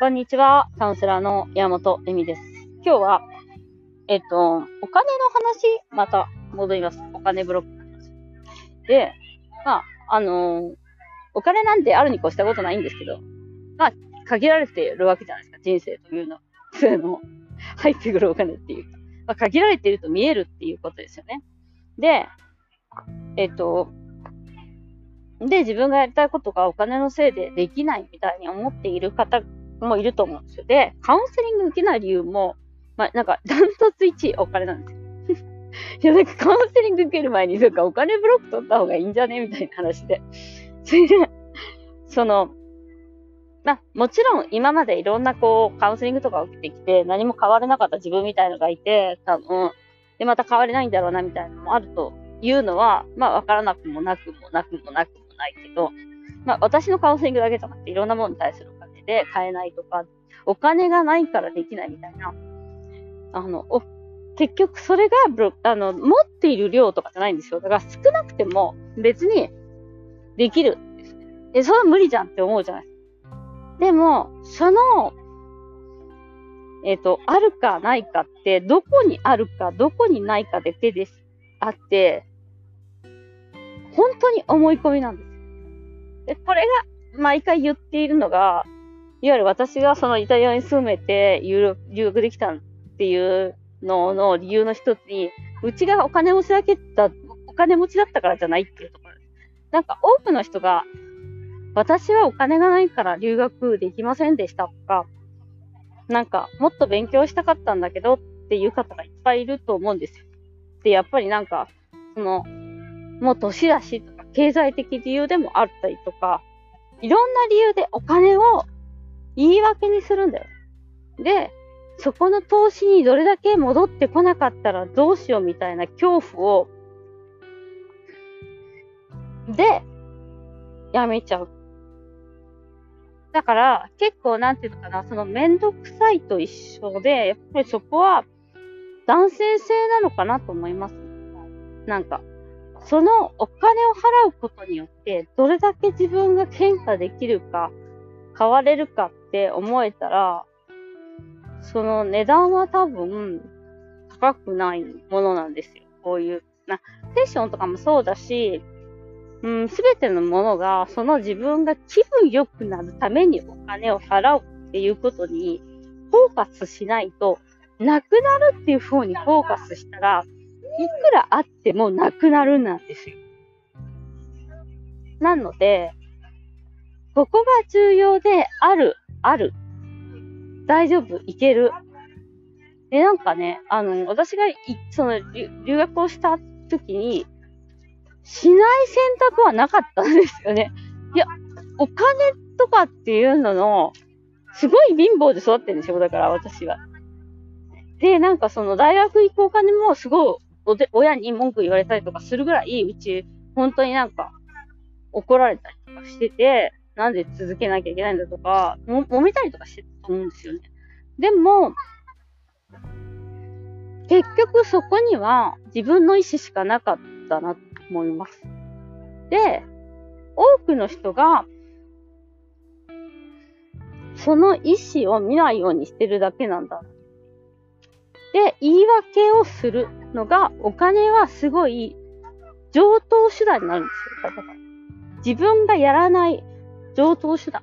こんにちは。カウンセラーの山本恵美です。今日は、えっと、お金の話、また戻ります。お金ブロック。で、まあ、あのお金なんてあるに越したことないんですけど、まあ、限られているわけじゃないですか。人生というのは。そういうの、入ってくるお金っていうか。まあ、限られていると見えるっていうことですよね。で、えっと、で、自分がやりたいことがお金のせいでできないみたいに思っている方もいると思うんですよ。で、カウンセリング受けない理由も、まあ、なんか、ダントツ1位お金なんですよ。いや、なんかカウンセリング受ける前に、なんかお金ブロック取った方がいいんじゃね？みたいな話で。それで、その、まあ、もちろん今までいろんなこう、カウンセリングとかを受けてきて、何も変わらなかった自分みたいのがいて、多分、で、また変われないんだろうな、みたいなのもあるというのは、まあ、わからなくもなくもなくもなくもないけど、まあ、私のカウンセリングだけじゃなくて、いろんなものに対するお金で買えないとか、お金がないからできないみたいな、あの、お結局それがブロ、あの、持っている量とかじゃないんですよ。だから少なくても別にできる。え、それは無理じゃんって思うじゃないですか。でも、その、えっ、と、あるかないかって、どこにあるか、どこにないかで手です。あって、本当に思い込みなんです。で、これが毎回言っているのが、いわゆる私がそのイタリアに住めて留学できたっていうのの理由の一つに、うちがお金持ちだけだ、お金持ちだったからじゃないっていうところです。なんか多くの人が、私はお金がないから留学できませんでしたとか、なんかもっと勉強したかったんだけどっていう方がいっぱいいると思うんですよ。で、やっぱりなんか、その、もう年だしとか、経済的理由でもあったりとか、いろんな理由でお金を言い訳にするんだよ。で、そこの投資にどれだけ戻ってこなかったらどうしようみたいな恐怖を、で、やめちゃう。だから、結構なんていうのかな、そのめんどくさいと一緒で、やっぱりそこは男性性なのかなと思います。なんか、そのお金を払うことによって、どれだけ自分が変化できるか、変われるかって思えたら、その値段は多分高くないものなんですよ。こういう。な、セッションとかもそうだし、うん、すべてのものが、その自分が気分良くなるためにお金を払うっていうことに、フォーカスしないと、なくなるっていう風にフォーカスしたら、いくらあってもなくなるなんですよ。なので、ここが重要で、ある、ある。大丈夫、いける？で、なんかね、あの、私がい、その、留学をした時に、しない選択はなかったんですよね。いや、お金とかっていうのの、すごい貧乏で育ってるんですよ、だから私は。で、なんかその大学行くお金もすごいおで、親に文句言われたりとかするぐらい、うち、本当になんか、怒られたりとかしてて、なんで続けなきゃいけないんだとか、も、揉めたりとかしてたと思うんですよね。でも、結局そこには自分の意思しかなかったなと思います。で、多くの人が、その意思を見ないようにしてるだけなんだ。で、言い訳をするのが、お金はすごい上等手段になるんですよ。自分がやらない上等手段。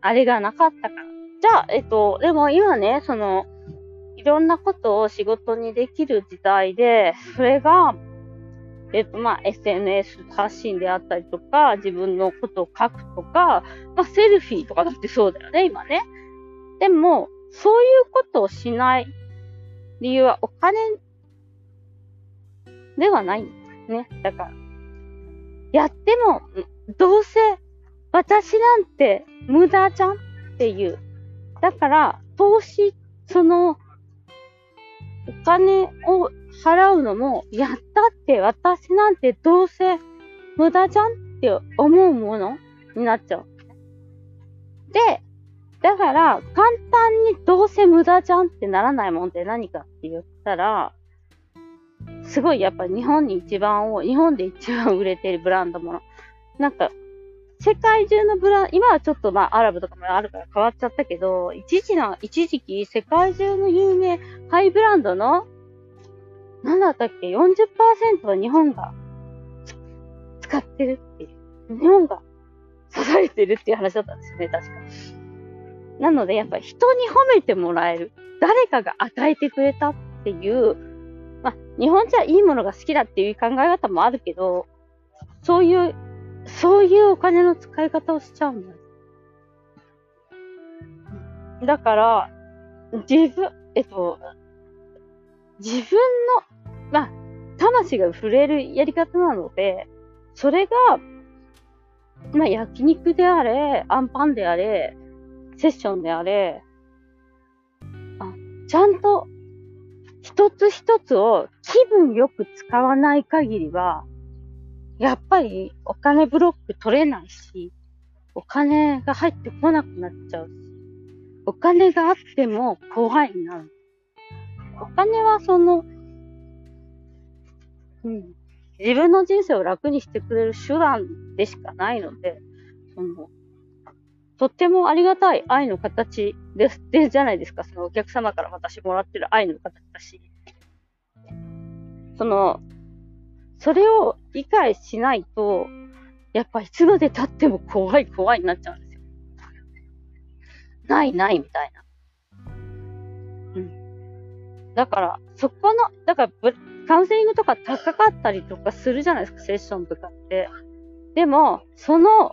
あれがなかったから。じゃあ、えっと、でも今ね、その、いろんなことを仕事にできる時代で、それが、えっと、まあ、SNS 発信であったりとか、自分のことを書くとか、まあ、セルフィーとかだってそうだよね、今ね。でも、そういうことをしない理由はお金ではないんですね。だから、やっても、どうせ私なんて無駄じゃんっていう。だから、投資、その、お金を払うのも、やったって私なんてどうせ無駄じゃんって思うものになっちゃう。で、だから、簡単にどうせ無駄じゃんってならないもんって何かって言ったら、すごいやっぱ日本に一番多い、日本で一番売れてるブランドもの。なんか、世界中のブランド、今はちょっとまあアラブとかもあるから変わっちゃったけど、一時の、一時期世界中の有名ハイブランドの、なんだったっけ、40%は日本が使ってるっていう。日本が支えてるっていう話だったんですよね、確か。なので、やっぱ人に褒めてもらえる。誰かが与えてくれたっていう、まあ、日本じゃいいものが好きだっていう考え方もあるけど、そういうそういうお金の使い方をしちゃうんだ。だから、自分、えっと、自分の、まあ、魂が触れるやり方なので、それが、まあ、焼肉であれ、アンパンであれ、セッションであれ、あちゃんと一つ一つを気分よく使わない限りは、やっぱりお金ブロック取れないし、お金が入ってこなくなっちゃうし、お金があっても怖いな。お金はその、うん、自分の人生を楽にしてくれる手段でしかないので、その、とってもありがたい愛の形です、で、じゃないですか。そのお客様から私もらってる愛の形だし。その、それを理解しないと、やっぱいつまで経っても怖い怖いになっちゃうんですよ。ないないみたいな。うん。だから、そこの、だから、カウンセリングとか高かったりとかするじゃないですか、セッションとかって。でも、その、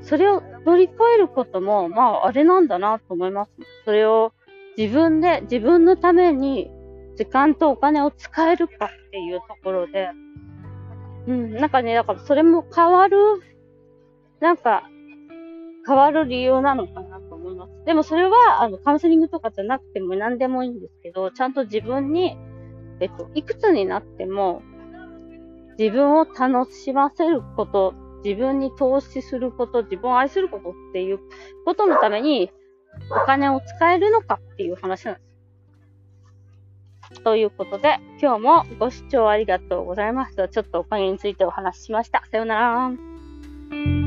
それを乗り越えることも、まあ、あれなんだなと思います。それを自分で、自分のために時間とお金を使えるかっていうところで、うん、なんかね、だからそれも変わる、なんか、変わる理由なのかなと思います。でもそれは、あの、カウンセリングとかじゃなくても何でもいいんですけど、ちゃんと自分に、えっと、いくつになっても、自分を楽しませること、自分に投資すること、自分を愛することっていうことのために、お金を使えるのかっていう話なんです。ということで、今日もご視聴ありがとうございました。ちょっとお金についてお話ししました。さようなら。